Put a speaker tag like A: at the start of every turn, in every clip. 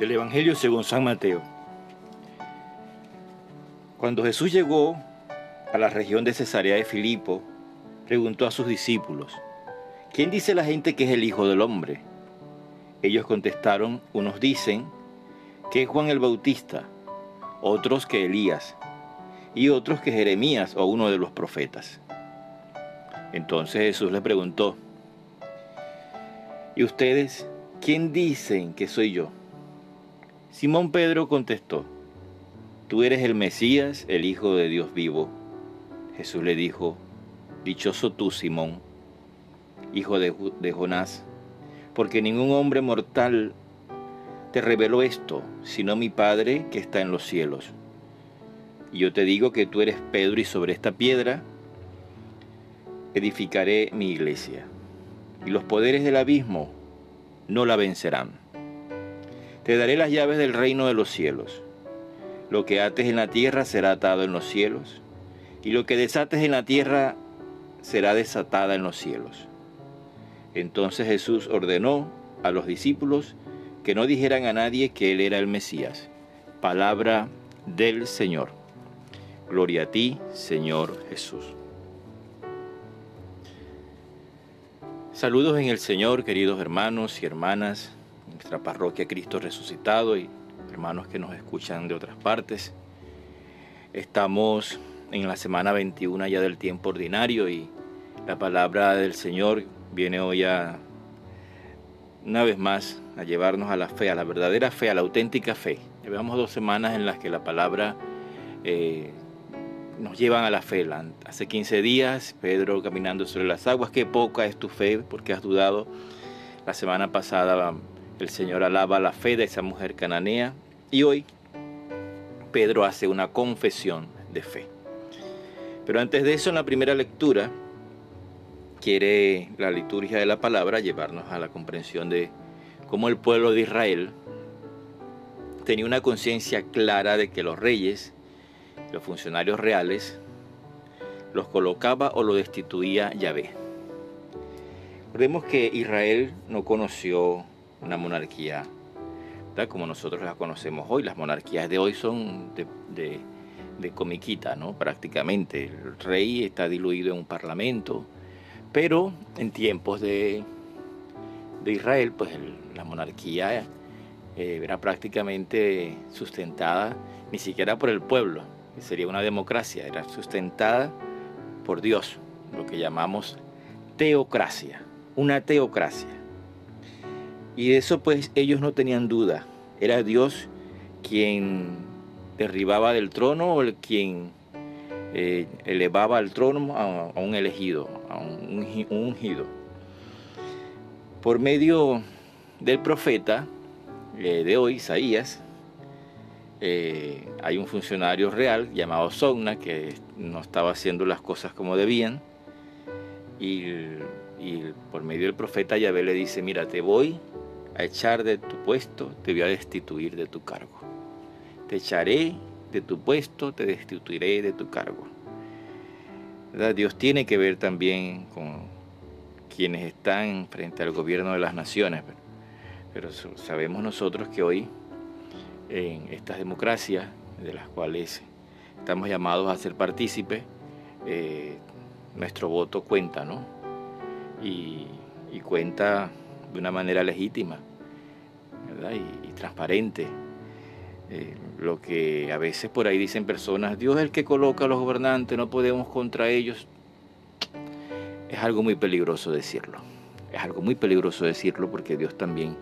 A: del Evangelio según San Mateo. Cuando Jesús llegó a la región de Cesarea de Filipo, preguntó a sus discípulos, ¿quién dice la gente que es el Hijo del Hombre? Ellos contestaron, unos dicen que es Juan el Bautista, otros que Elías, y otros que Jeremías o uno de los profetas. Entonces Jesús le preguntó, ¿y ustedes quién dicen que soy yo? Simón Pedro contestó, Tú eres el Mesías, el Hijo de Dios vivo. Jesús le dijo, Dichoso tú, Simón, hijo de, Jonás, porque ningún hombre mortal te reveló esto, sino mi Padre que está en los cielos. Y yo te digo que tú eres Pedro y sobre esta piedra edificaré mi iglesia, y los poderes del abismo no la vencerán. Te daré las llaves del reino de los cielos. Lo que ates en la tierra será atado en los cielos, y lo que desates en la tierra será desatada en los cielos. Entonces Jesús ordenó a los discípulos que no dijeran a nadie que Él era el Mesías. Palabra del Señor. Gloria a ti, Señor Jesús. Saludos en el Señor, queridos hermanos y hermanas nuestra parroquia Cristo Resucitado y hermanos que nos escuchan de otras partes. Estamos en la semana 21 ya del tiempo ordinario y la palabra del Señor viene hoy a, una vez más a llevarnos a la fe, a la verdadera fe, a la auténtica fe. Llevamos dos semanas en las que la palabra eh, nos llevan a la fe. Hace 15 días, Pedro caminando sobre las aguas, qué poca es tu fe porque has dudado. La semana pasada el Señor alaba la fe de esa mujer cananea y hoy Pedro hace una confesión de fe. Pero antes de eso, en la primera lectura, quiere la liturgia de la palabra llevarnos a la comprensión de cómo el pueblo de Israel tenía una conciencia clara de que los reyes, los funcionarios reales, los colocaba o lo destituía Yahvé. Recordemos que Israel no conoció una monarquía como nosotros la conocemos hoy. Las monarquías de hoy son de, comiquita, ¿no? Prácticamente. El rey está diluido en un parlamento, pero en tiempos de, de Israel, pues la monarquía eh, era prácticamente sustentada ni siquiera por el pueblo, sería una democracia, era sustentada por Dios, lo que llamamos teocracia, una teocracia. Y de eso pues ellos no tenían duda. Era Dios quien derribaba del trono o el quien eh, elevaba al trono a, un elegido, a un, ungido. Por medio del profeta eh, de hoy, Isaías, eh, hay un funcionario real llamado Sogna que no estaba haciendo las cosas como debían y, y por medio del profeta Yahvé le dice, mira, te voy a echar de tu puesto, te voy a destituir de tu cargo. Te echaré de tu puesto, te destituiré de tu cargo. Dios tiene que ver también con quienes están frente al gobierno de las naciones, pero, sabemos nosotros que hoy en estas democracias de las cuales estamos llamados a ser partícipes, eh, nuestro voto cuenta, ¿no? y cuenta de una manera legítima y, transparente. Eh, lo que a veces por ahí dicen personas, Dios es el que coloca a los gobernantes, no podemos contra ellos. Es algo muy peligroso decirlo. Es algo muy peligroso decirlo porque Dios también,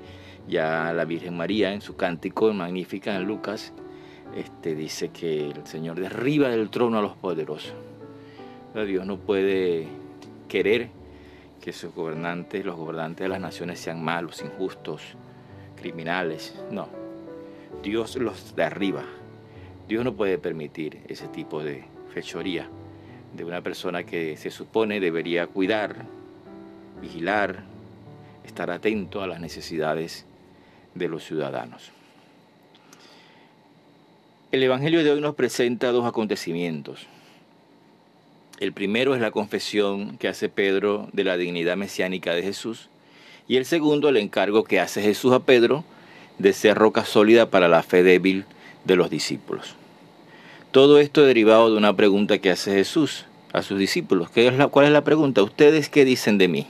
A: ya la Virgen María en su cántico magnífica en Lucas, este, dice que el Señor derriba del trono a los poderosos. Dios no puede querer que sus gobernantes, los gobernantes de las naciones sean malos, injustos, criminales. No, Dios los derriba. Dios no puede permitir ese tipo de fechoría de una persona que se supone debería cuidar, vigilar, estar atento a las necesidades de los ciudadanos. El Evangelio de hoy nos presenta dos acontecimientos. El primero es la confesión que hace Pedro de la dignidad mesiánica de Jesús y el segundo el encargo que hace Jesús a Pedro de ser roca sólida para la fe débil de los discípulos. Todo esto derivado de una pregunta que hace Jesús a sus discípulos. ¿Qué es la, ¿Cuál es la pregunta? ¿Ustedes qué dicen de mí?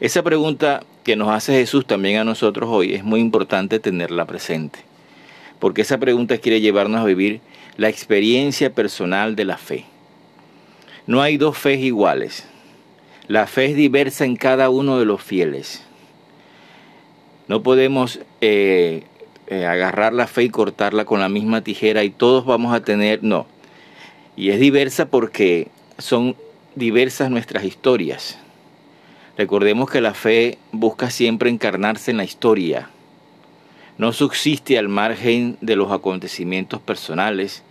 A: Esa pregunta que nos hace Jesús también a nosotros hoy es muy importante tenerla presente, porque esa pregunta quiere llevarnos a vivir la experiencia personal de la fe. No hay dos fees iguales. La fe es diversa en cada uno de los fieles. No podemos eh, eh, agarrar la fe y cortarla con la misma tijera y todos vamos a tener, no. Y es diversa porque son diversas nuestras historias. Recordemos que la fe busca siempre encarnarse en la historia. No subsiste al margen de los acontecimientos personales,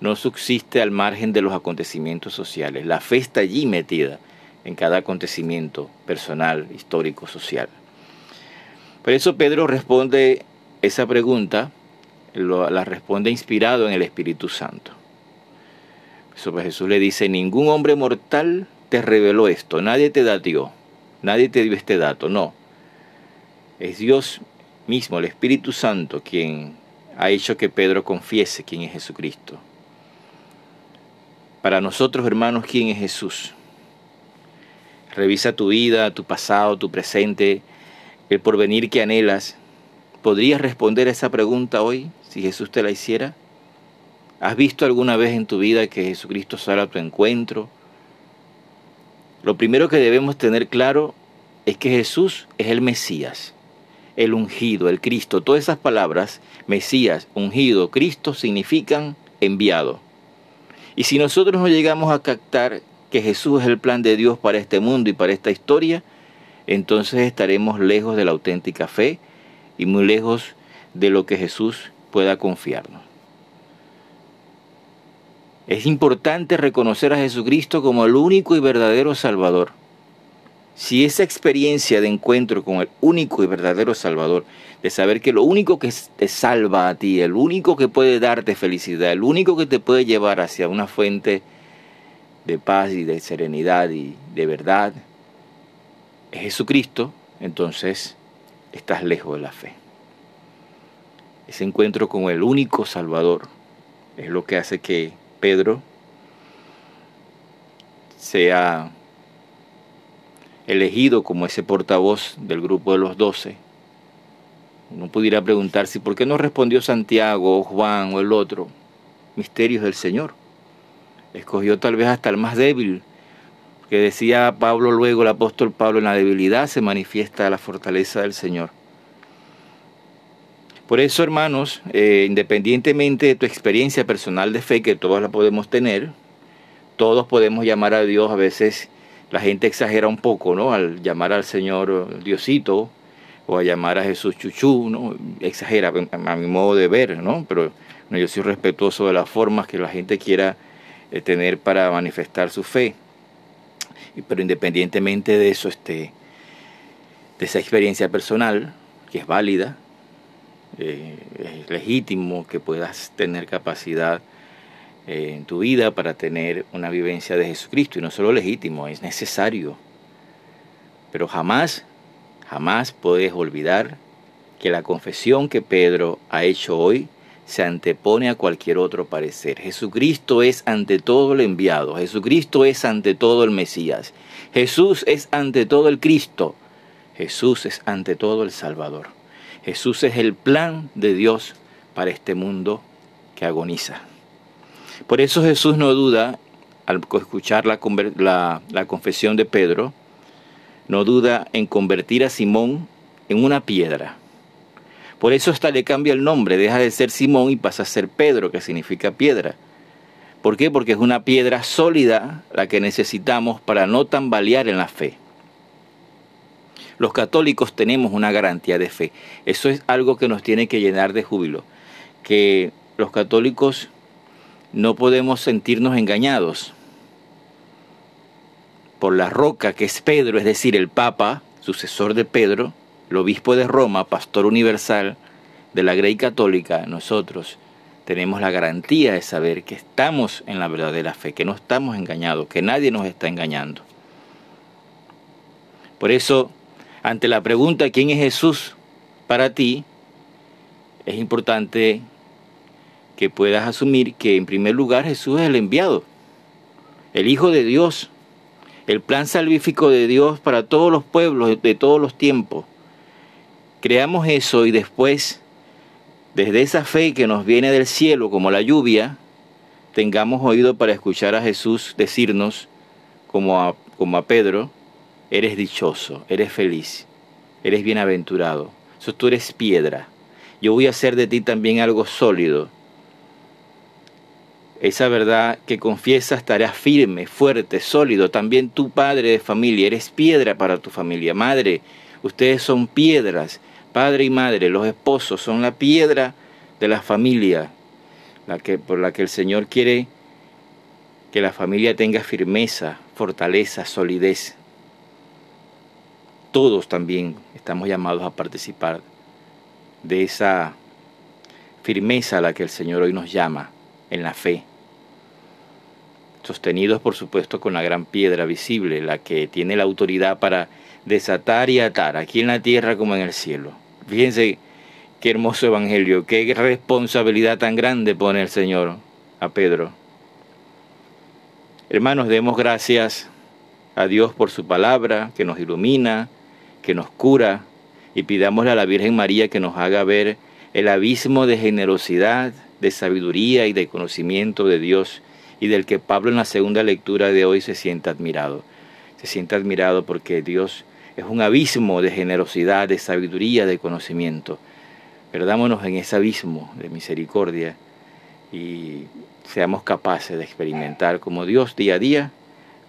A: no subsiste al margen de los acontecimientos sociales. La fe está allí metida en cada acontecimiento personal, histórico, social. Por eso Pedro responde esa pregunta la responde inspirado en el Espíritu Santo. Pues Jesús le dice, ningún hombre mortal te reveló esto, nadie te dio, nadie te dio este dato, no. Es Dios mismo, el Espíritu Santo, quien ha hecho que Pedro confiese quién es Jesucristo. Para nosotros, hermanos, ¿quién es Jesús? Revisa tu vida, tu pasado, tu presente, el porvenir que anhelas ¿Podrías responder a esa pregunta hoy si Jesús te la hiciera? ¿Has visto alguna vez en tu vida que Jesucristo sale a tu encuentro? Lo primero que debemos tener claro es que Jesús es el Mesías, el ungido, el Cristo. Todas esas palabras, Mesías, ungido, Cristo, significan enviado. Y si nosotros no llegamos a captar que Jesús es el plan de Dios para este mundo y para esta historia, entonces estaremos lejos de la auténtica fe y muy lejos de lo que Jesús pueda confiarnos. Es importante reconocer a Jesucristo como el único y verdadero Salvador. Si esa experiencia de encuentro con el único y verdadero Salvador, de saber que lo único que te salva a ti, el único que puede darte felicidad, el único que te puede llevar hacia una fuente de paz y de serenidad y de verdad, es Jesucristo, entonces estás lejos de la fe. Ese encuentro con el único Salvador es lo que hace que Pedro sea elegido como ese portavoz del grupo de los doce. Uno pudiera preguntarse, ¿por qué no respondió Santiago o Juan o el otro? Misterios del Señor. Escogió tal vez hasta el más débil, que decía Pablo luego, el apóstol Pablo, en la debilidad se manifiesta la fortaleza del Señor. Por eso, hermanos, eh, independientemente de tu experiencia personal de fe, que todos la podemos tener, todos podemos llamar a Dios, a veces la gente exagera un poco, ¿no? Al llamar al Señor Diosito o a llamar a Jesús Chuchú, ¿no? Exagera a mi modo de ver, ¿no? Pero yo soy respetuoso de las formas que la gente quiera eh, tener para manifestar su fe pero independientemente de eso, este, de esa experiencia personal, que es válida, eh, es legítimo que puedas tener capacidad en tu vida para tener una vivencia de Jesucristo, y no solo legítimo, es necesario. Pero jamás, jamás puedes olvidar que la confesión que Pedro ha hecho hoy se antepone a cualquier otro parecer. Jesucristo es ante todo el enviado, Jesucristo es ante todo el Mesías, Jesús es ante todo el Cristo, Jesús es ante todo el Salvador. Jesús es el plan de Dios para este mundo que agoniza. Por eso Jesús no duda, al escuchar la, confesión de Pedro, no duda en convertir a Simón en una piedra por eso hasta le cambia el nombre, deja de ser Simón y pasa a ser Pedro, que significa piedra. ¿Por qué? Porque es una piedra sólida la que necesitamos para no tambalear en la fe. Los católicos tenemos una garantía de fe. Eso es algo que nos tiene que llenar de júbilo. Que los católicos no podemos sentirnos engañados por la roca que es Pedro, es decir, el Papa, sucesor de Pedro, el obispo de Roma, pastor universal de la Grey Católica, nosotros tenemos la garantía de saber que estamos en la verdadera fe, que no estamos engañados, que nadie nos está engañando. Por eso, ante la pregunta ¿quién es Jesús para ti? es importante que puedas asumir que en primer lugar Jesús es el enviado, el Hijo de Dios, el plan salvífico de Dios para todos los pueblos de todos los tiempos. Creamos eso y después, desde esa fe que nos viene del cielo como la lluvia, tengamos oído para escuchar a Jesús decirnos, como a, como a Pedro, eres dichoso, eres feliz, eres bienaventurado. Eso tú eres piedra. Yo voy a hacer de ti también algo sólido. Esa verdad que confiesas estará firme, fuerte, sólido. También tu padre de familia, eres piedra para tu familia. Madre, ustedes son piedras. Padre y madre, los esposos son la piedra de la familia, la que, por la que el Señor quiere que la familia tenga firmeza, fortaleza, solidez. Todos también estamos llamados a participar de esa firmeza a la que el Señor hoy nos llama en la fe. Sostenidos, por supuesto, con la gran piedra visible, la que tiene la autoridad para desatar y atar, aquí en la tierra como en el cielo. Fíjense qué hermoso evangelio, qué responsabilidad tan grande pone el Señor a Pedro. Hermanos, demos gracias a Dios por su palabra que nos ilumina, que nos cura, y pidámosle a la Virgen María que nos haga ver el abismo de generosidad, de sabiduría y de conocimiento de Dios y del que Pablo en la segunda lectura de hoy se siente admirado. Se siente admirado porque Dios es un abismo de generosidad, de sabiduría, de conocimiento. Perdámonos en ese abismo de misericordia y seamos capaces de experimentar como Dios día a día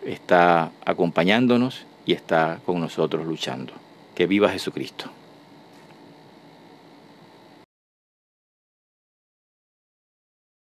A: está acompañándonos y está con nosotros luchando. Que viva Jesucristo.